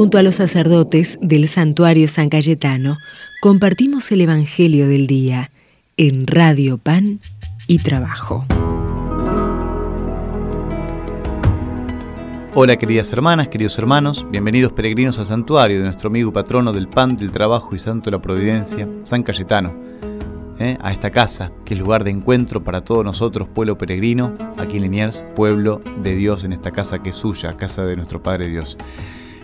Junto a los sacerdotes del santuario San Cayetano, compartimos el Evangelio del Día en Radio Pan y Trabajo. Hola queridas hermanas, queridos hermanos, bienvenidos peregrinos al santuario de nuestro amigo patrono del pan, del trabajo y santo de la providencia, San Cayetano, ¿eh? a esta casa, que es lugar de encuentro para todos nosotros, pueblo peregrino, aquí en Liniers, pueblo de Dios, en esta casa que es suya, casa de nuestro Padre Dios.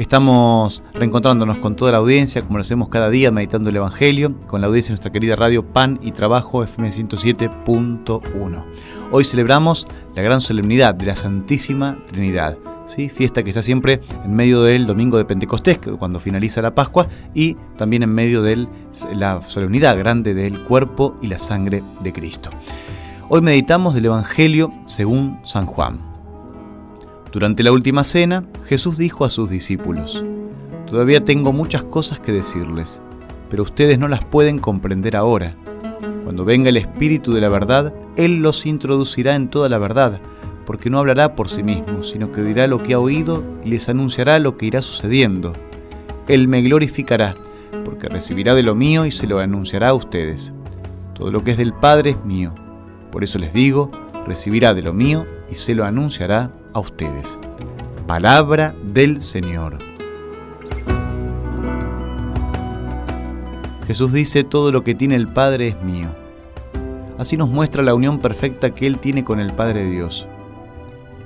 Estamos reencontrándonos con toda la audiencia, como lo hacemos cada día, meditando el Evangelio, con la audiencia de nuestra querida radio Pan y Trabajo FM 107.1. Hoy celebramos la gran solemnidad de la Santísima Trinidad, ¿sí? fiesta que está siempre en medio del domingo de Pentecostés, cuando finaliza la Pascua, y también en medio de la solemnidad grande del cuerpo y la sangre de Cristo. Hoy meditamos del Evangelio según San Juan. Durante la última cena, Jesús dijo a sus discípulos, Todavía tengo muchas cosas que decirles, pero ustedes no las pueden comprender ahora. Cuando venga el Espíritu de la verdad, Él los introducirá en toda la verdad, porque no hablará por sí mismo, sino que dirá lo que ha oído y les anunciará lo que irá sucediendo. Él me glorificará, porque recibirá de lo mío y se lo anunciará a ustedes. Todo lo que es del Padre es mío. Por eso les digo, recibirá de lo mío y se lo anunciará a ustedes. Palabra del Señor. Jesús dice, todo lo que tiene el Padre es mío. Así nos muestra la unión perfecta que Él tiene con el Padre Dios.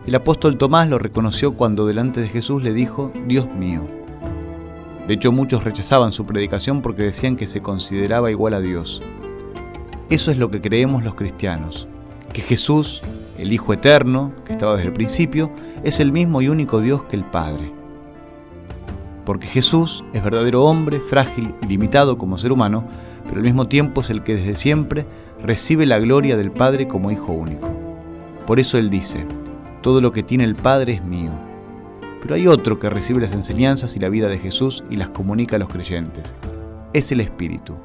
El apóstol Tomás lo reconoció cuando delante de Jesús le dijo, Dios mío. De hecho, muchos rechazaban su predicación porque decían que se consideraba igual a Dios. Eso es lo que creemos los cristianos, que Jesús el Hijo Eterno, que estaba desde el principio, es el mismo y único Dios que el Padre. Porque Jesús es verdadero hombre, frágil y limitado como ser humano, pero al mismo tiempo es el que desde siempre recibe la gloria del Padre como Hijo único. Por eso Él dice, todo lo que tiene el Padre es mío. Pero hay otro que recibe las enseñanzas y la vida de Jesús y las comunica a los creyentes. Es el Espíritu.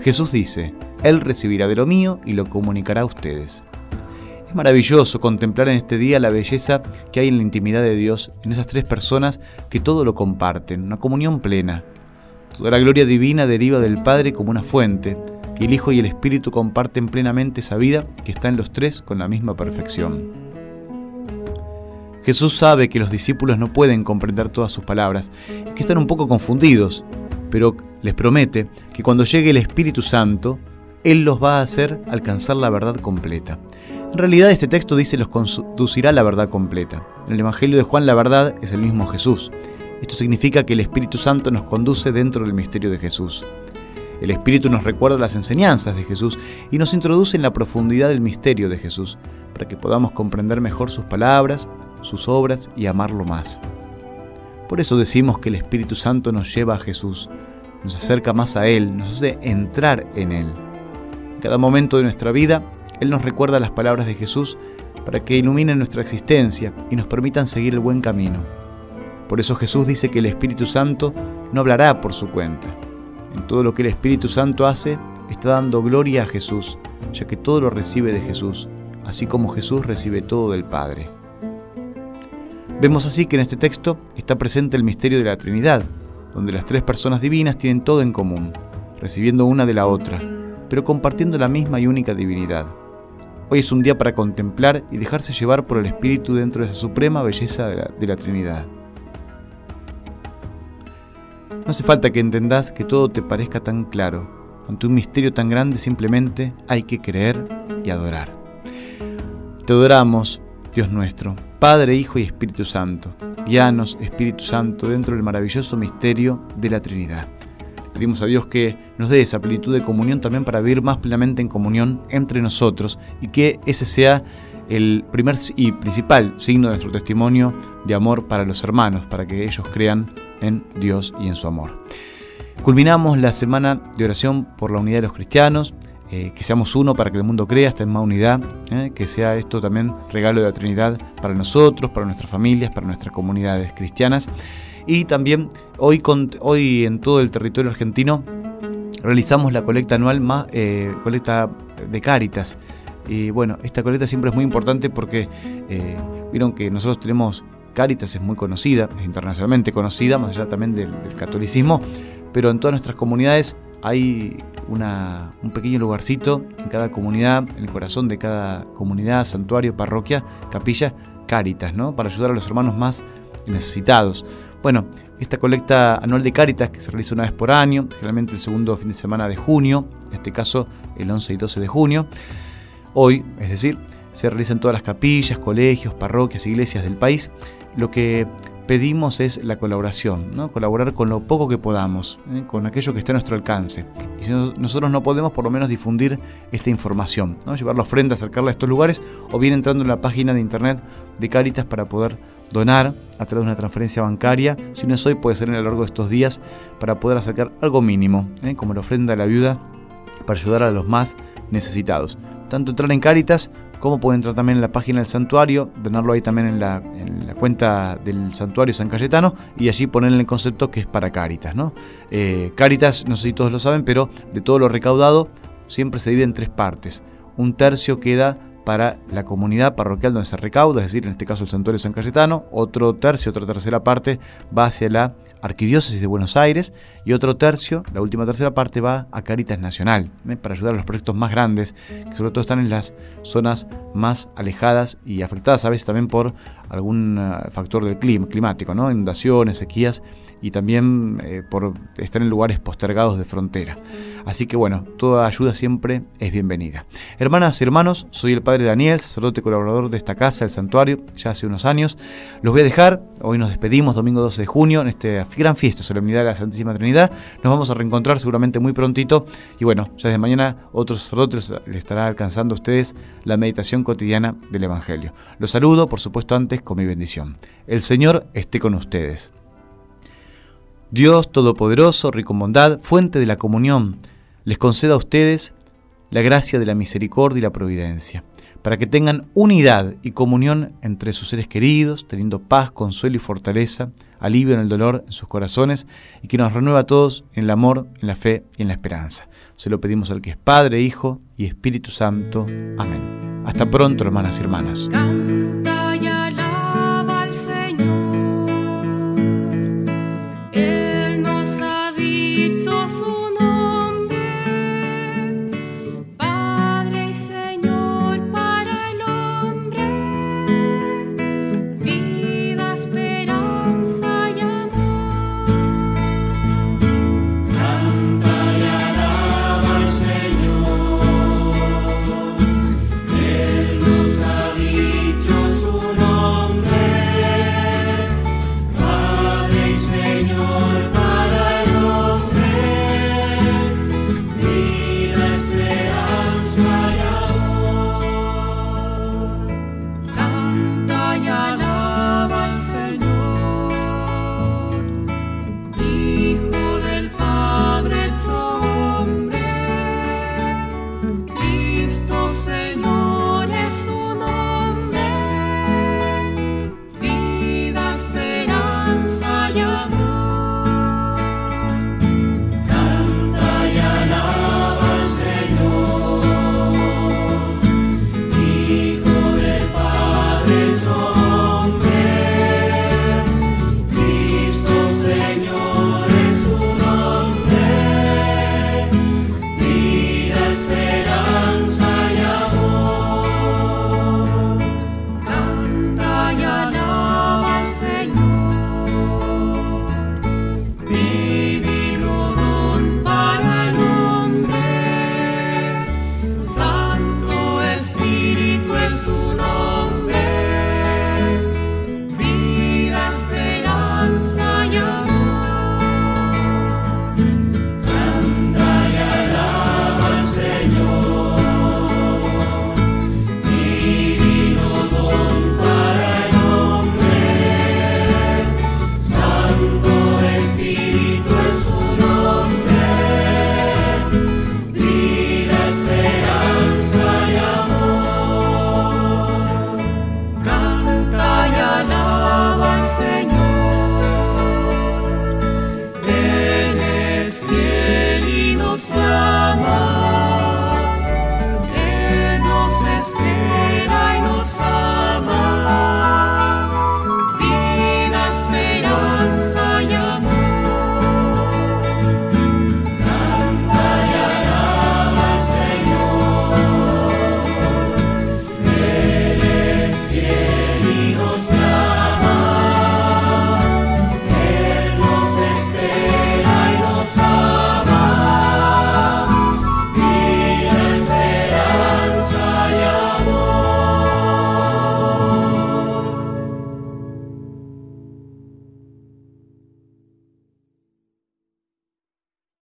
Jesús dice, Él recibirá de lo mío y lo comunicará a ustedes. Es maravilloso contemplar en este día la belleza que hay en la intimidad de Dios, en esas tres personas que todo lo comparten, una comunión plena. Toda la gloria divina deriva del Padre como una fuente, y el Hijo y el Espíritu comparten plenamente esa vida que está en los tres con la misma perfección. Jesús sabe que los discípulos no pueden comprender todas sus palabras, que están un poco confundidos, pero les promete que cuando llegue el Espíritu Santo, Él los va a hacer alcanzar la verdad completa. En realidad este texto dice los conducirá a la verdad completa. En el Evangelio de Juan la verdad es el mismo Jesús. Esto significa que el Espíritu Santo nos conduce dentro del misterio de Jesús. El Espíritu nos recuerda las enseñanzas de Jesús y nos introduce en la profundidad del misterio de Jesús, para que podamos comprender mejor sus palabras, sus obras y amarlo más. Por eso decimos que el Espíritu Santo nos lleva a Jesús, nos acerca más a Él, nos hace entrar en Él. En cada momento de nuestra vida él nos recuerda las palabras de Jesús para que iluminen nuestra existencia y nos permitan seguir el buen camino. Por eso Jesús dice que el Espíritu Santo no hablará por su cuenta. En todo lo que el Espíritu Santo hace, está dando gloria a Jesús, ya que todo lo recibe de Jesús, así como Jesús recibe todo del Padre. Vemos así que en este texto está presente el misterio de la Trinidad, donde las tres personas divinas tienen todo en común, recibiendo una de la otra, pero compartiendo la misma y única divinidad. Hoy es un día para contemplar y dejarse llevar por el Espíritu dentro de esa suprema belleza de la, Trinidad. No hace falta que entendás que todo te parezca tan claro. Ante un misterio tan grande simplemente hay que creer y adorar. Te adoramos, Dios nuestro, Padre, Hijo y Espíritu Santo. Guíanos, Espíritu Santo, dentro del maravilloso misterio de la Trinidad. Pedimos a Dios que nos dé esa plenitud de comunión también para vivir más plenamente en comunión entre nosotros y que ese sea el primer y principal signo de nuestro testimonio de amor para los hermanos, para que ellos crean en Dios y en su amor. Culminamos la semana de oración por la unidad de los cristianos, eh, que seamos uno para que el mundo crea, esté en más unidad, eh, que sea esto también regalo de la Trinidad para nosotros, para nuestras familias, para nuestras comunidades cristianas. Y también hoy, hoy en todo el territorio argentino realizamos la colecta anual más eh, colecta de Cáritas. Y bueno, esta colecta siempre es muy importante porque eh, vieron que nosotros tenemos Cáritas es muy conocida, es internacionalmente conocida, más allá también del, catolicismo, pero en todas nuestras comunidades hay un pequeño lugarcito en cada comunidad, en el corazón de cada comunidad, santuario, parroquia, capilla, Cáritas, ¿no? Para ayudar a los hermanos más necesitados. Bueno, esta colecta anual de Cáritas que se realiza una vez por año, generalmente el segundo fin de semana de junio, en este caso el 11 y 12 de junio, hoy, es decir, se realiza en todas las capillas, colegios, parroquias, iglesias del país. Lo que pedimos es la colaboración, ¿no? colaborar con lo poco que podamos, ¿eh? con aquello que esté a nuestro alcance. Y si nosotros no podemos, por lo menos difundir esta información, llevar la ofrenda, acercarla a estos lugares, o bien entrando en la página de internet de Caritas para poder donar a través de una transferencia bancaria. Si no es hoy, puede ser en lo largo de estos días para poder acercar algo mínimo, ¿eh? como la ofrenda a la viuda, para ayudar a los más necesitados. Tanto entrar en Caritas como puede entrar también en la página del santuario, donarlo ahí también en la, cuenta del santuario San Cayetano y allí ponerle el concepto que es para Caritas. ¿no? Eh, no sé si todos lo saben, pero de todo lo recaudado siempre se divide en tres partes. Un tercio queda para la comunidad parroquial donde se recauda, es decir, en este caso el santuario San Cayetano, otro tercio, otra tercera parte va hacia la Arquidiócesis de Buenos Aires y otro tercio, la última tercera parte, va a Caritas Nacional, ¿eh? para ayudar a los proyectos más grandes, que sobre todo están en las zonas más alejadas y afectadas a veces también por algún eh, factor del clima, climático, inundaciones, sequías y también eh, por estar en lugares postergados de frontera. Así que bueno, toda ayuda siempre es bienvenida. Hermanas y hermanos, soy el Padre Daniel, sacerdote colaborador de esta casa, el santuario, ya hace unos años. Los voy a dejar, hoy nos despedimos, domingo 12 de junio, en esta gran fiesta, solemnidad de la Santísima Trinidad. Nos vamos a reencontrar seguramente muy prontito y bueno, ya desde mañana otros sacerdotes les estará alcanzando a ustedes la meditación cotidiana del Evangelio. Los saludo, por supuesto, antes con mi bendición. El Señor esté con ustedes. Dios Todopoderoso, rico en bondad, fuente de la comunión, les conceda a ustedes la gracia de la misericordia y la providencia, para que tengan unidad y comunión entre sus seres queridos, teniendo paz, consuelo y fortaleza, alivio en el dolor en sus corazones, y que nos renueva a todos en el amor, en la fe y en la esperanza. Se lo pedimos al que es Padre, Hijo y Espíritu Santo. Amén. Hasta pronto, hermanas y hermanas.